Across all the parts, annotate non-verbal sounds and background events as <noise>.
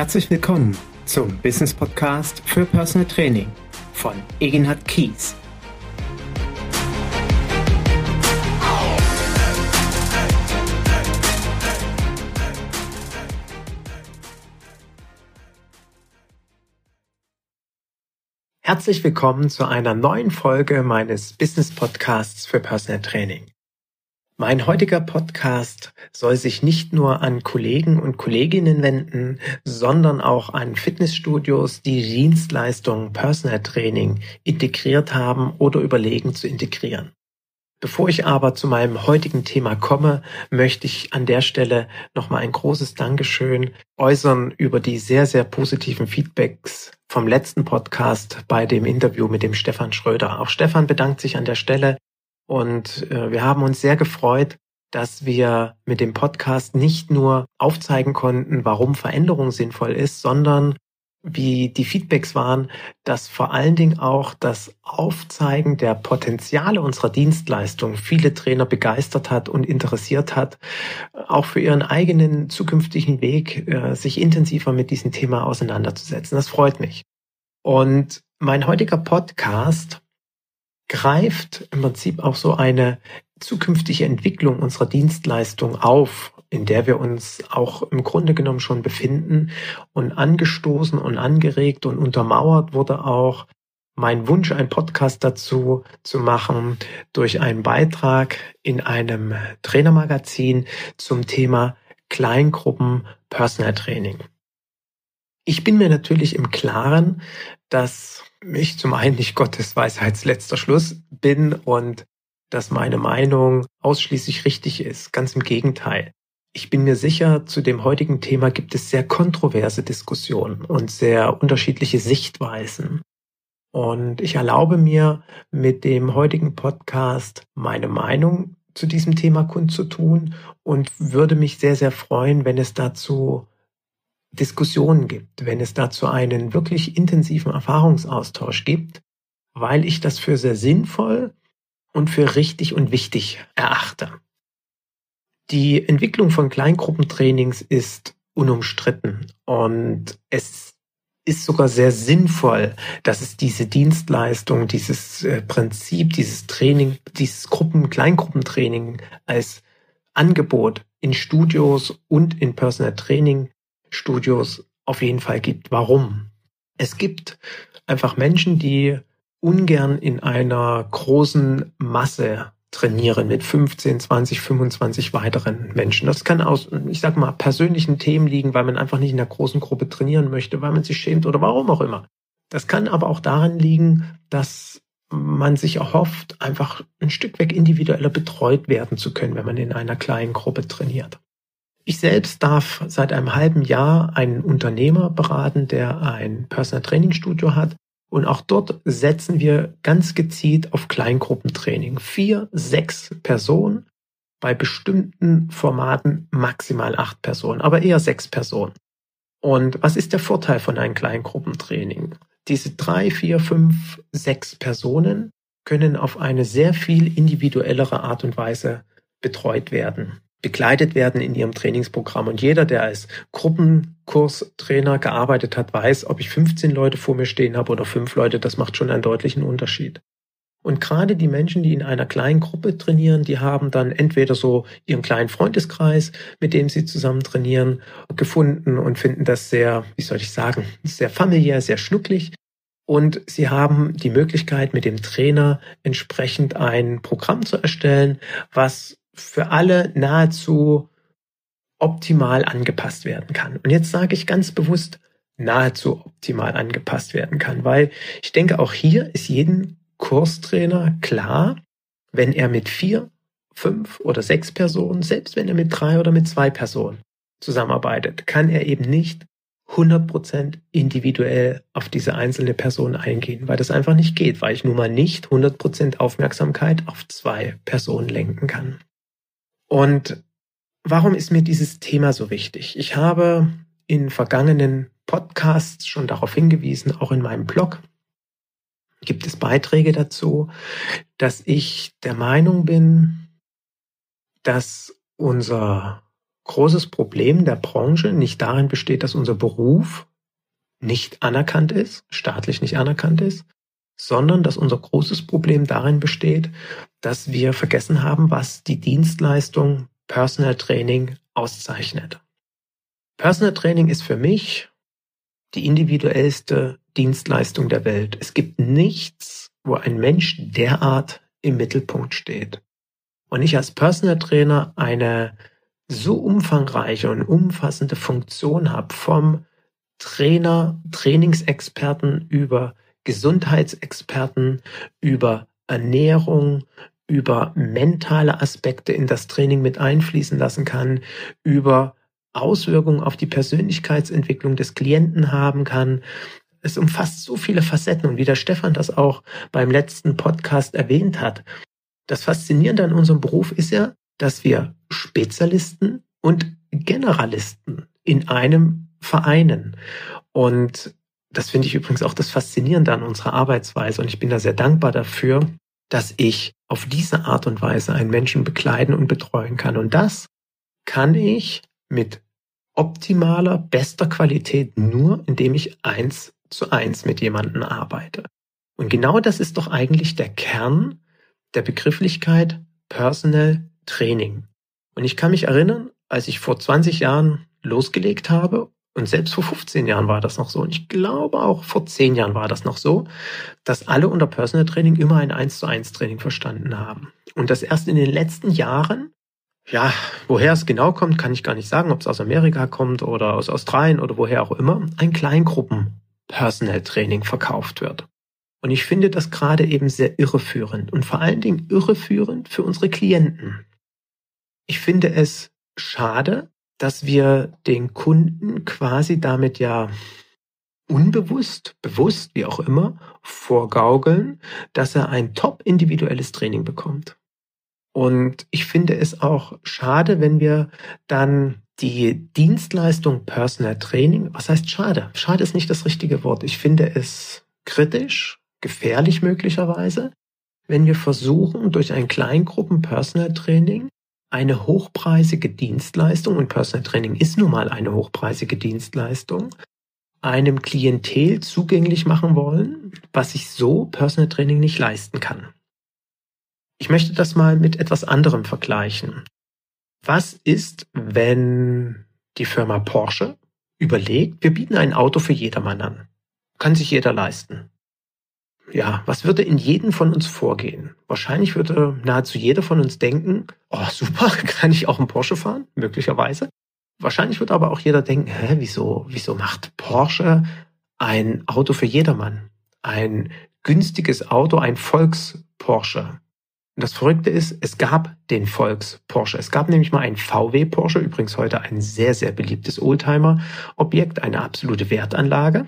Herzlich willkommen zum Business Podcast für Personal Training von Egenhard Kies. Herzlich willkommen zu einer neuen Folge meines Business Podcasts für Personal Training. Mein heutiger Podcast soll sich nicht nur an Kollegen und Kolleginnen wenden, sondern auch an Fitnessstudios, die Dienstleistungen Personal Training integriert haben oder überlegen zu integrieren. Bevor ich aber zu meinem heutigen Thema komme, möchte ich an der Stelle nochmal ein großes Dankeschön äußern über die sehr, sehr positiven Feedbacks vom letzten Podcast bei dem Interview mit dem Stefan Schröder. Auch Stefan bedankt sich an der Stelle und äh, wir haben uns sehr gefreut, dass wir mit dem Podcast nicht nur aufzeigen konnten, warum Veränderung sinnvoll ist, sondern wie die Feedbacks waren, dass vor allen Dingen auch das Aufzeigen der Potenziale unserer Dienstleistung viele Trainer begeistert hat und interessiert hat, auch für ihren eigenen zukünftigen Weg äh, sich intensiver mit diesem Thema auseinanderzusetzen. Das freut mich. Und mein heutiger Podcast greift im Prinzip auch so eine zukünftige Entwicklung unserer Dienstleistung auf, in der wir uns auch im Grunde genommen schon befinden und angestoßen und angeregt und untermauert wurde auch mein Wunsch, ein Podcast dazu zu machen durch einen Beitrag in einem Trainermagazin zum Thema Kleingruppen Personal Training. Ich bin mir natürlich im Klaren, dass ich zum einen nicht Gottes Weisheitsletzter Schluss bin und dass meine Meinung ausschließlich richtig ist. Ganz im Gegenteil. Ich bin mir sicher, zu dem heutigen Thema gibt es sehr kontroverse Diskussionen und sehr unterschiedliche Sichtweisen. Und ich erlaube mir mit dem heutigen Podcast meine Meinung zu diesem Thema kundzutun und würde mich sehr, sehr freuen, wenn es dazu Diskussionen gibt, wenn es dazu einen wirklich intensiven Erfahrungsaustausch gibt, weil ich das für sehr sinnvoll und für richtig und wichtig erachte. Die Entwicklung von Kleingruppentrainings ist unumstritten und es ist sogar sehr sinnvoll, dass es diese Dienstleistung, dieses äh, Prinzip, dieses Training, dieses Gruppen, Kleingruppentraining als Angebot in Studios und in Personal Training Studios auf jeden Fall gibt. Warum? Es gibt einfach Menschen, die ungern in einer großen Masse trainieren mit 15, 20, 25 weiteren Menschen. Das kann aus, ich sag mal, persönlichen Themen liegen, weil man einfach nicht in einer großen Gruppe trainieren möchte, weil man sich schämt oder warum auch immer. Das kann aber auch daran liegen, dass man sich erhofft, einfach ein Stück weg individueller betreut werden zu können, wenn man in einer kleinen Gruppe trainiert. Ich selbst darf seit einem halben Jahr einen Unternehmer beraten, der ein Personal Training Studio hat. Und auch dort setzen wir ganz gezielt auf Kleingruppentraining. Vier, sechs Personen, bei bestimmten Formaten maximal acht Personen, aber eher sechs Personen. Und was ist der Vorteil von einem Kleingruppentraining? Diese drei, vier, fünf, sechs Personen können auf eine sehr viel individuellere Art und Weise betreut werden begleitet werden in ihrem Trainingsprogramm. Und jeder, der als Gruppenkurstrainer gearbeitet hat, weiß, ob ich 15 Leute vor mir stehen habe oder fünf Leute, das macht schon einen deutlichen Unterschied. Und gerade die Menschen, die in einer kleinen Gruppe trainieren, die haben dann entweder so ihren kleinen Freundeskreis, mit dem sie zusammen trainieren, gefunden und finden das sehr, wie soll ich sagen, sehr familiär, sehr schnucklig. Und sie haben die Möglichkeit, mit dem Trainer entsprechend ein Programm zu erstellen, was für alle nahezu optimal angepasst werden kann. Und jetzt sage ich ganz bewusst, nahezu optimal angepasst werden kann, weil ich denke, auch hier ist jedem Kurstrainer klar, wenn er mit vier, fünf oder sechs Personen, selbst wenn er mit drei oder mit zwei Personen zusammenarbeitet, kann er eben nicht 100% individuell auf diese einzelne Person eingehen, weil das einfach nicht geht, weil ich nun mal nicht 100% Aufmerksamkeit auf zwei Personen lenken kann. Und warum ist mir dieses Thema so wichtig? Ich habe in vergangenen Podcasts schon darauf hingewiesen, auch in meinem Blog gibt es Beiträge dazu, dass ich der Meinung bin, dass unser großes Problem der Branche nicht darin besteht, dass unser Beruf nicht anerkannt ist, staatlich nicht anerkannt ist, sondern dass unser großes Problem darin besteht, dass wir vergessen haben, was die Dienstleistung Personal Training auszeichnet. Personal Training ist für mich die individuellste Dienstleistung der Welt. Es gibt nichts, wo ein Mensch derart im Mittelpunkt steht. Und ich als Personal Trainer eine so umfangreiche und umfassende Funktion habe vom Trainer, Trainingsexperten über Gesundheitsexperten, über Ernährung, über mentale Aspekte in das Training mit einfließen lassen kann, über Auswirkungen auf die Persönlichkeitsentwicklung des Klienten haben kann. Es umfasst so viele Facetten und wie der Stefan das auch beim letzten Podcast erwähnt hat. Das Faszinierende an unserem Beruf ist ja, dass wir Spezialisten und Generalisten in einem vereinen. Und das finde ich übrigens auch das Faszinierende an unserer Arbeitsweise und ich bin da sehr dankbar dafür, dass ich auf diese Art und Weise einen Menschen bekleiden und betreuen kann. Und das kann ich mit optimaler, bester Qualität nur, indem ich eins zu eins mit jemandem arbeite. Und genau das ist doch eigentlich der Kern der Begrifflichkeit Personal Training. Und ich kann mich erinnern, als ich vor 20 Jahren losgelegt habe und selbst vor 15 Jahren war das noch so. Und ich glaube auch vor 10 Jahren war das noch so, dass alle unter Personal Training immer ein 1 zu 1 Training verstanden haben. Und das erst in den letzten Jahren, ja, woher es genau kommt, kann ich gar nicht sagen, ob es aus Amerika kommt oder aus Australien oder woher auch immer, ein Kleingruppen Personal Training verkauft wird. Und ich finde das gerade eben sehr irreführend und vor allen Dingen irreführend für unsere Klienten. Ich finde es schade, dass wir den Kunden quasi damit ja unbewusst, bewusst, wie auch immer, vorgaukeln, dass er ein top individuelles Training bekommt. Und ich finde es auch schade, wenn wir dann die Dienstleistung Personal Training, was heißt schade? Schade ist nicht das richtige Wort. Ich finde es kritisch, gefährlich möglicherweise, wenn wir versuchen, durch ein Kleingruppen Personal Training eine hochpreisige Dienstleistung, und Personal Training ist nun mal eine hochpreisige Dienstleistung, einem Klientel zugänglich machen wollen, was sich so Personal Training nicht leisten kann. Ich möchte das mal mit etwas anderem vergleichen. Was ist, wenn die Firma Porsche überlegt, wir bieten ein Auto für jedermann an? Kann sich jeder leisten ja, was würde in jedem von uns vorgehen? Wahrscheinlich würde nahezu jeder von uns denken, oh super, <laughs> kann ich auch einen Porsche fahren? Möglicherweise. Wahrscheinlich wird aber auch jeder denken, hä, wieso, wieso macht Porsche ein Auto für jedermann? Ein günstiges Auto, ein Volks-Porsche. Und das Verrückte ist, es gab den Volks-Porsche. Es gab nämlich mal einen VW-Porsche, übrigens heute ein sehr, sehr beliebtes Oldtimer-Objekt, eine absolute Wertanlage.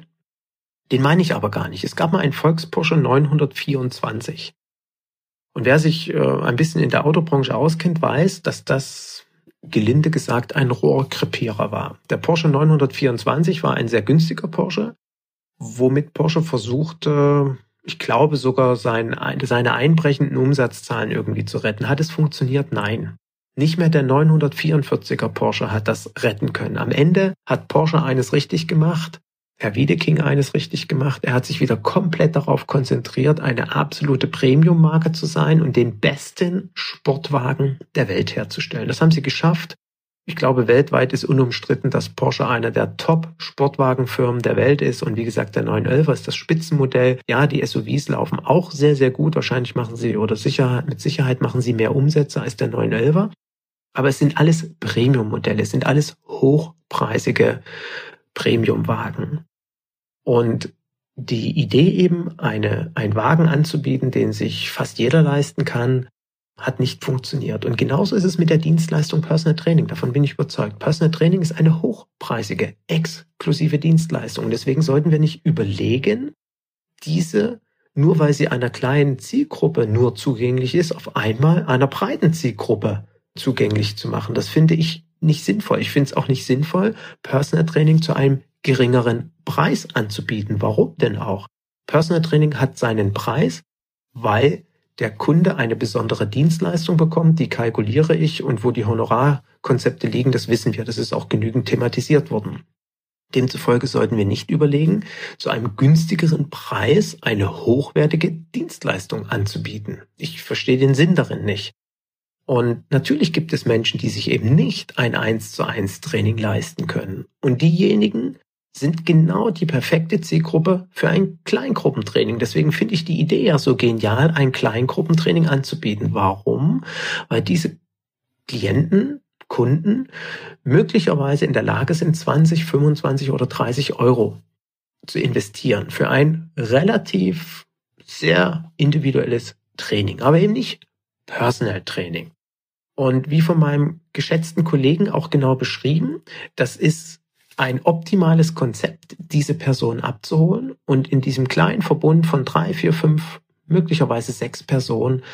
Den meine ich aber gar nicht. Es gab mal einen Volksporsche 924. Und wer sich äh, ein bisschen in der Autobranche auskennt, weiß, dass das gelinde gesagt ein Rohrkrepierer war. Der Porsche 924 war ein sehr günstiger Porsche, womit Porsche versuchte, ich glaube sogar sein, seine einbrechenden Umsatzzahlen irgendwie zu retten. Hat es funktioniert? Nein. Nicht mehr der 944er Porsche hat das retten können. Am Ende hat Porsche eines richtig gemacht. Herr Wiedeking eines richtig gemacht. Er hat sich wieder komplett darauf konzentriert, eine absolute Premium-Marke zu sein und den besten Sportwagen der Welt herzustellen. Das haben sie geschafft. Ich glaube, weltweit ist unumstritten, dass Porsche einer der Top-Sportwagenfirmen der Welt ist. Und wie gesagt, der 911 ist das Spitzenmodell. Ja, die SUVs laufen auch sehr, sehr gut. Wahrscheinlich machen sie oder sicher, mit Sicherheit machen sie mehr Umsätze als der 911er. Aber es sind alles Premium-Modelle, es sind alles hochpreisige Premium-Wagen. Und die Idee eben, eine, einen Wagen anzubieten, den sich fast jeder leisten kann, hat nicht funktioniert. Und genauso ist es mit der Dienstleistung Personal Training. Davon bin ich überzeugt. Personal Training ist eine hochpreisige, exklusive Dienstleistung. Und deswegen sollten wir nicht überlegen, diese, nur weil sie einer kleinen Zielgruppe nur zugänglich ist, auf einmal einer breiten Zielgruppe zugänglich zu machen. Das finde ich nicht sinnvoll. Ich finde es auch nicht sinnvoll, Personal Training zu einem geringeren Preis anzubieten. Warum denn auch? Personal Training hat seinen Preis, weil der Kunde eine besondere Dienstleistung bekommt, die kalkuliere ich und wo die Honorarkonzepte liegen, das wissen wir, das ist auch genügend thematisiert worden. Demzufolge sollten wir nicht überlegen, zu einem günstigeren Preis eine hochwertige Dienstleistung anzubieten. Ich verstehe den Sinn darin nicht. Und natürlich gibt es Menschen, die sich eben nicht ein 1 zu 1 Training leisten können. Und diejenigen sind genau die perfekte Zielgruppe für ein Kleingruppentraining. Deswegen finde ich die Idee ja so genial, ein Kleingruppentraining anzubieten. Warum? Weil diese Klienten Kunden möglicherweise in der Lage sind, 20, 25 oder 30 Euro zu investieren für ein relativ sehr individuelles Training, aber eben nicht Personal Training. Und wie von meinem geschätzten Kollegen auch genau beschrieben, das ist ein optimales Konzept, diese Person abzuholen und in diesem kleinen Verbund von drei, vier, fünf, möglicherweise sechs Personen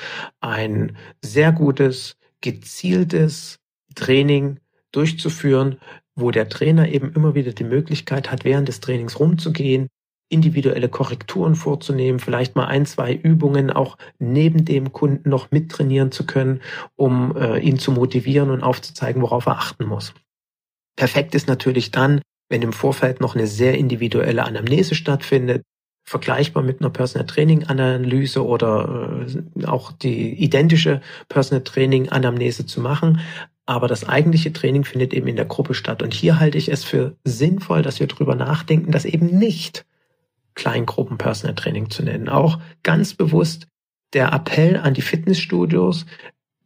ein sehr gutes, gezieltes Training durchzuführen, wo der Trainer eben immer wieder die Möglichkeit hat, während des Trainings rumzugehen, individuelle Korrekturen vorzunehmen, vielleicht mal ein, zwei Übungen auch neben dem Kunden noch mittrainieren zu können, um äh, ihn zu motivieren und aufzuzeigen, worauf er achten muss. Perfekt ist natürlich dann, wenn im Vorfeld noch eine sehr individuelle Anamnese stattfindet, vergleichbar mit einer Personal Training Analyse oder äh, auch die identische Personal Training Anamnese zu machen, aber das eigentliche Training findet eben in der Gruppe statt. Und hier halte ich es für sinnvoll, dass wir darüber nachdenken, das eben nicht Kleingruppen-Personal Training zu nennen. Auch ganz bewusst der Appell an die Fitnessstudios,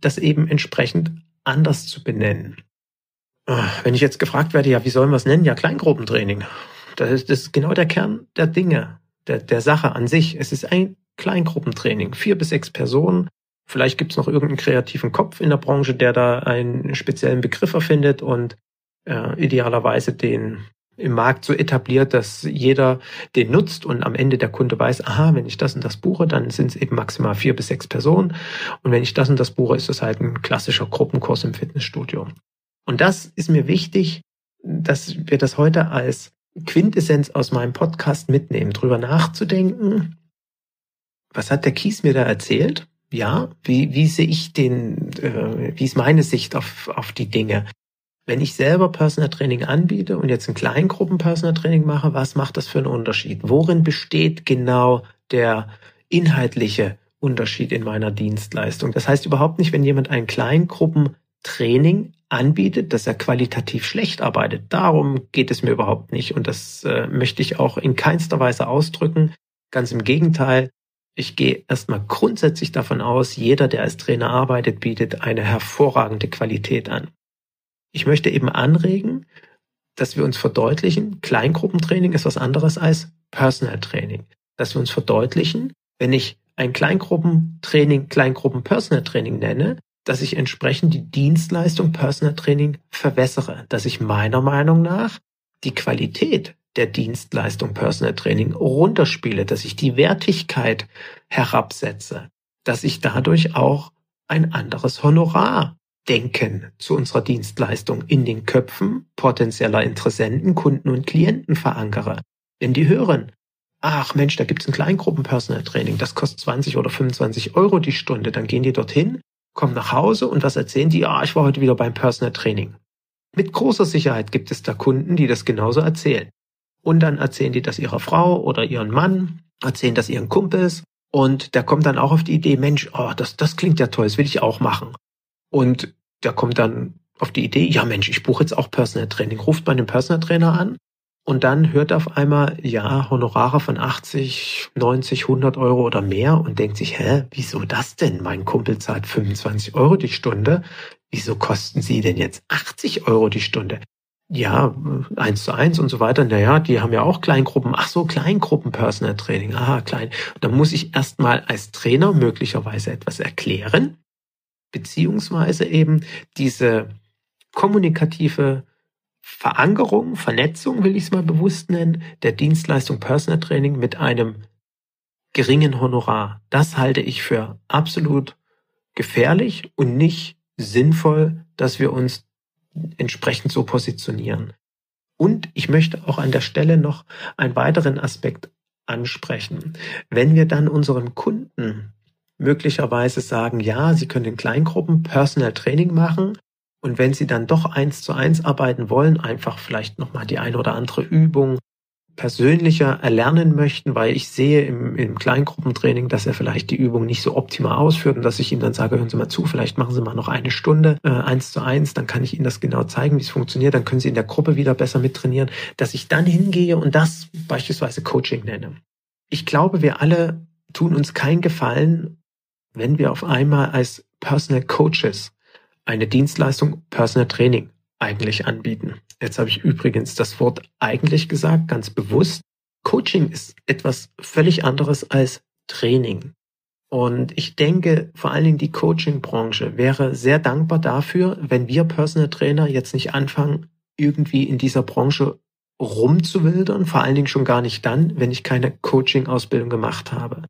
das eben entsprechend anders zu benennen. Ah, wenn ich jetzt gefragt werde, ja, wie sollen wir es nennen? Ja, Kleingruppentraining. Das ist, das ist genau der Kern der Dinge, der, der Sache an sich. Es ist ein Kleingruppentraining. Vier bis sechs Personen Vielleicht gibt es noch irgendeinen kreativen Kopf in der Branche, der da einen speziellen Begriff erfindet und äh, idealerweise den im Markt so etabliert, dass jeder den nutzt und am Ende der Kunde weiß, aha, wenn ich das und das buche, dann sind es eben maximal vier bis sechs Personen. Und wenn ich das und das buche, ist es halt ein klassischer Gruppenkurs im Fitnessstudio. Und das ist mir wichtig, dass wir das heute als Quintessenz aus meinem Podcast mitnehmen, drüber nachzudenken. Was hat der Kies mir da erzählt? ja, wie, wie sehe ich den, äh, wie ist meine Sicht auf, auf die Dinge? Wenn ich selber Personal Training anbiete und jetzt ein Kleingruppen Personal Training mache, was macht das für einen Unterschied? Worin besteht genau der inhaltliche Unterschied in meiner Dienstleistung? Das heißt überhaupt nicht, wenn jemand ein Kleingruppentraining anbietet, dass er qualitativ schlecht arbeitet. Darum geht es mir überhaupt nicht. Und das äh, möchte ich auch in keinster Weise ausdrücken. Ganz im Gegenteil, ich gehe erstmal grundsätzlich davon aus, jeder, der als Trainer arbeitet, bietet eine hervorragende Qualität an. Ich möchte eben anregen, dass wir uns verdeutlichen, Kleingruppentraining ist was anderes als Personal Training. Dass wir uns verdeutlichen, wenn ich ein Kleingruppentraining, Kleingruppen-Personal Training nenne, dass ich entsprechend die Dienstleistung Personal Training verwässere, dass ich meiner Meinung nach die Qualität der Dienstleistung Personal Training runterspiele, dass ich die Wertigkeit herabsetze, dass ich dadurch auch ein anderes Honorar denken zu unserer Dienstleistung in den Köpfen potenzieller Interessenten, Kunden und Klienten verankere. Wenn die hören, ach Mensch, da gibt's ein Kleingruppen-Personal Training, das kostet 20 oder 25 Euro die Stunde, dann gehen die dorthin, kommen nach Hause und was erzählen die? Ah, ich war heute wieder beim Personal Training. Mit großer Sicherheit gibt es da Kunden, die das genauso erzählen. Und dann erzählen die das ihrer Frau oder ihren Mann, erzählen das ihren Kumpels. Und der kommt dann auch auf die Idee, Mensch, oh, das, das klingt ja toll, das will ich auch machen. Und der kommt dann auf die Idee, ja Mensch, ich buche jetzt auch Personal Training, ruft bei einem Personal Trainer an und dann hört auf einmal, ja, Honorare von 80, 90, 100 Euro oder mehr und denkt sich, hä, wieso das denn? Mein Kumpel zahlt 25 Euro die Stunde. Wieso kosten Sie denn jetzt 80 Euro die Stunde? ja, eins zu eins und so weiter. Naja, die haben ja auch Kleingruppen. Ach so, Kleingruppen Personal Training. Aha, klein. Da muss ich erstmal als Trainer möglicherweise etwas erklären, beziehungsweise eben diese kommunikative Verankerung, Vernetzung, will ich es mal bewusst nennen, der Dienstleistung Personal Training mit einem geringen Honorar. Das halte ich für absolut gefährlich und nicht sinnvoll, dass wir uns entsprechend so positionieren. Und ich möchte auch an der Stelle noch einen weiteren Aspekt ansprechen. Wenn wir dann unserem Kunden möglicherweise sagen, ja, Sie können in Kleingruppen Personal Training machen und wenn Sie dann doch eins zu eins arbeiten wollen, einfach vielleicht nochmal die eine oder andere Übung persönlicher erlernen möchten, weil ich sehe im, im Kleingruppentraining, dass er vielleicht die Übung nicht so optimal ausführt und dass ich ihm dann sage, hören Sie mal zu, vielleicht machen Sie mal noch eine Stunde äh, eins zu eins, dann kann ich Ihnen das genau zeigen, wie es funktioniert, dann können Sie in der Gruppe wieder besser mittrainieren, dass ich dann hingehe und das beispielsweise Coaching nenne. Ich glaube, wir alle tun uns keinen Gefallen, wenn wir auf einmal als Personal Coaches eine Dienstleistung Personal Training eigentlich anbieten. Jetzt habe ich übrigens das Wort eigentlich gesagt, ganz bewusst. Coaching ist etwas völlig anderes als Training. Und ich denke, vor allen Dingen die Coaching-Branche wäre sehr dankbar dafür, wenn wir Personal Trainer jetzt nicht anfangen, irgendwie in dieser Branche rumzuwildern, vor allen Dingen schon gar nicht dann, wenn ich keine Coaching-Ausbildung gemacht habe.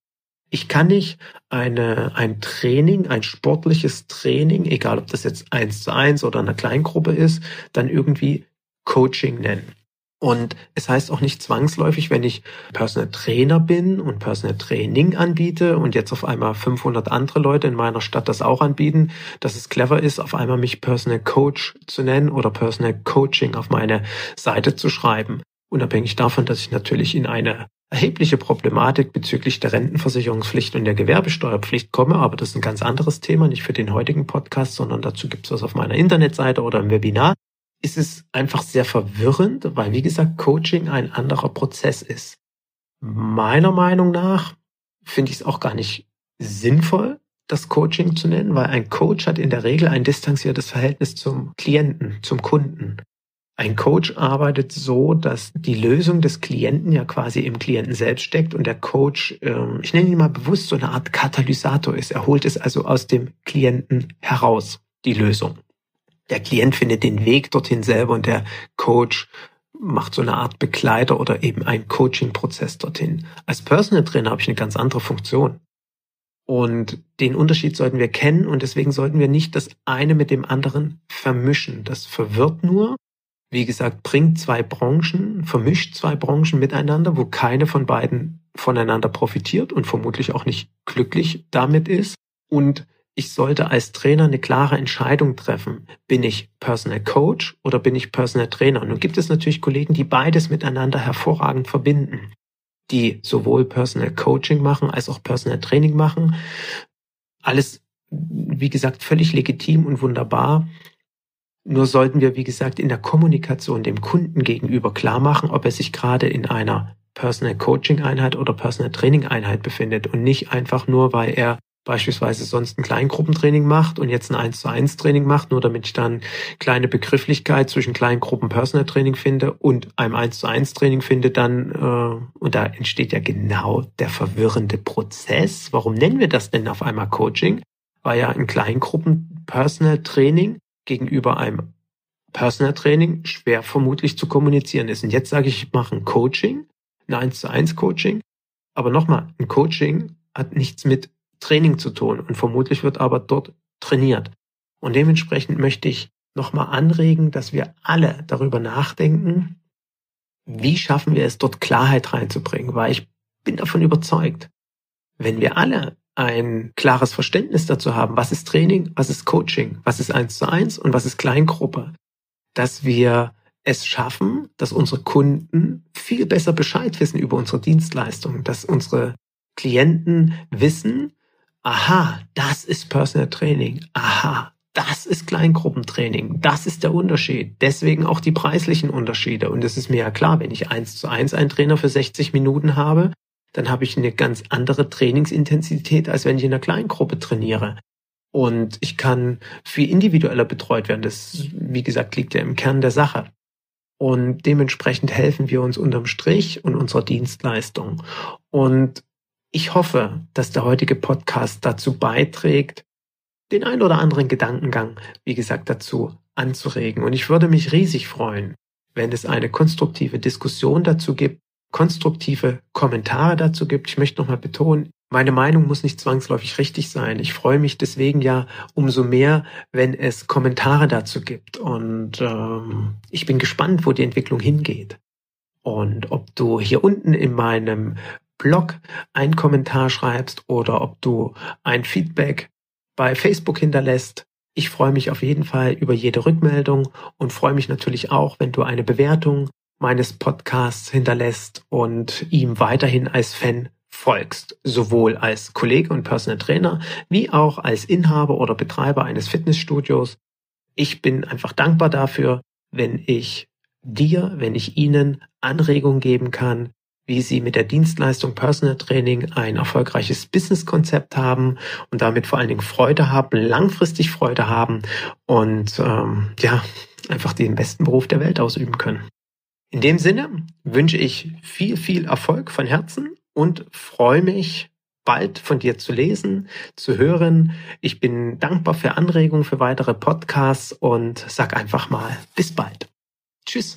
Ich kann nicht eine, ein Training, ein sportliches Training, egal ob das jetzt eins zu eins oder eine Kleingruppe ist, dann irgendwie Coaching nennen. Und es heißt auch nicht zwangsläufig, wenn ich Personal Trainer bin und Personal Training anbiete und jetzt auf einmal 500 andere Leute in meiner Stadt das auch anbieten, dass es clever ist, auf einmal mich Personal Coach zu nennen oder Personal Coaching auf meine Seite zu schreiben. Unabhängig davon, dass ich natürlich in eine erhebliche Problematik bezüglich der Rentenversicherungspflicht und der Gewerbesteuerpflicht komme, aber das ist ein ganz anderes Thema, nicht für den heutigen Podcast, sondern dazu gibt es was auf meiner Internetseite oder im Webinar, ist es einfach sehr verwirrend, weil wie gesagt Coaching ein anderer Prozess ist. Meiner Meinung nach finde ich es auch gar nicht sinnvoll, das Coaching zu nennen, weil ein Coach hat in der Regel ein distanziertes Verhältnis zum Klienten, zum Kunden. Ein Coach arbeitet so, dass die Lösung des Klienten ja quasi im Klienten selbst steckt und der Coach, ähm, ich nenne ihn mal bewusst, so eine Art Katalysator ist. Er holt es also aus dem Klienten heraus, die Lösung. Der Klient findet den Weg dorthin selber und der Coach macht so eine Art Begleiter oder eben einen Coaching-Prozess dorthin. Als Personal Trainer habe ich eine ganz andere Funktion. Und den Unterschied sollten wir kennen und deswegen sollten wir nicht das eine mit dem anderen vermischen. Das verwirrt nur wie gesagt, bringt zwei Branchen, vermischt zwei Branchen miteinander, wo keine von beiden voneinander profitiert und vermutlich auch nicht glücklich damit ist. Und ich sollte als Trainer eine klare Entscheidung treffen. Bin ich Personal Coach oder bin ich Personal Trainer? Nun gibt es natürlich Kollegen, die beides miteinander hervorragend verbinden, die sowohl Personal Coaching machen als auch Personal Training machen. Alles, wie gesagt, völlig legitim und wunderbar. Nur sollten wir, wie gesagt, in der Kommunikation dem Kunden gegenüber klar machen, ob er sich gerade in einer Personal Coaching Einheit oder Personal Training Einheit befindet und nicht einfach nur, weil er beispielsweise sonst ein Kleingruppentraining macht und jetzt ein 1 zu 1 Training macht, nur damit ich dann kleine Begrifflichkeit zwischen Kleingruppen Personal Training finde und einem 1 zu 1 Training finde, dann, äh, und da entsteht ja genau der verwirrende Prozess. Warum nennen wir das denn auf einmal Coaching? Weil ja in Kleingruppen Personal Training gegenüber einem Personal Training schwer vermutlich zu kommunizieren ist. Und jetzt sage ich, ich mache ein Coaching, ein 1 zu 1 Coaching. Aber nochmal, ein Coaching hat nichts mit Training zu tun und vermutlich wird aber dort trainiert. Und dementsprechend möchte ich nochmal anregen, dass wir alle darüber nachdenken, wie schaffen wir es, dort Klarheit reinzubringen, weil ich bin davon überzeugt, wenn wir alle ein klares Verständnis dazu haben, was ist Training, was ist Coaching, was ist eins zu eins und was ist Kleingruppe, dass wir es schaffen, dass unsere Kunden viel besser Bescheid wissen über unsere Dienstleistungen, dass unsere Klienten wissen, aha, das ist Personal Training, aha, das ist Kleingruppentraining, das ist der Unterschied. Deswegen auch die preislichen Unterschiede. Und es ist mir ja klar, wenn ich eins zu eins einen Trainer für 60 Minuten habe, dann habe ich eine ganz andere Trainingsintensität, als wenn ich in einer Kleingruppe trainiere. Und ich kann viel individueller betreut werden. Das, wie gesagt, liegt ja im Kern der Sache. Und dementsprechend helfen wir uns unterm Strich und unserer Dienstleistung. Und ich hoffe, dass der heutige Podcast dazu beiträgt, den ein oder anderen Gedankengang, wie gesagt, dazu anzuregen. Und ich würde mich riesig freuen, wenn es eine konstruktive Diskussion dazu gibt, konstruktive Kommentare dazu gibt. Ich möchte nochmal betonen, meine Meinung muss nicht zwangsläufig richtig sein. Ich freue mich deswegen ja umso mehr, wenn es Kommentare dazu gibt. Und ähm, ich bin gespannt, wo die Entwicklung hingeht. Und ob du hier unten in meinem Blog einen Kommentar schreibst oder ob du ein Feedback bei Facebook hinterlässt. Ich freue mich auf jeden Fall über jede Rückmeldung und freue mich natürlich auch, wenn du eine Bewertung meines Podcasts hinterlässt und ihm weiterhin als Fan folgst, sowohl als Kollege und Personal Trainer wie auch als Inhaber oder Betreiber eines Fitnessstudios. Ich bin einfach dankbar dafür, wenn ich dir, wenn ich Ihnen Anregungen geben kann, wie Sie mit der Dienstleistung Personal Training ein erfolgreiches Businesskonzept haben und damit vor allen Dingen Freude haben, langfristig Freude haben und ähm, ja, einfach den besten Beruf der Welt ausüben können. In dem Sinne wünsche ich viel, viel Erfolg von Herzen und freue mich, bald von dir zu lesen, zu hören. Ich bin dankbar für Anregungen für weitere Podcasts und sag einfach mal bis bald. Tschüss.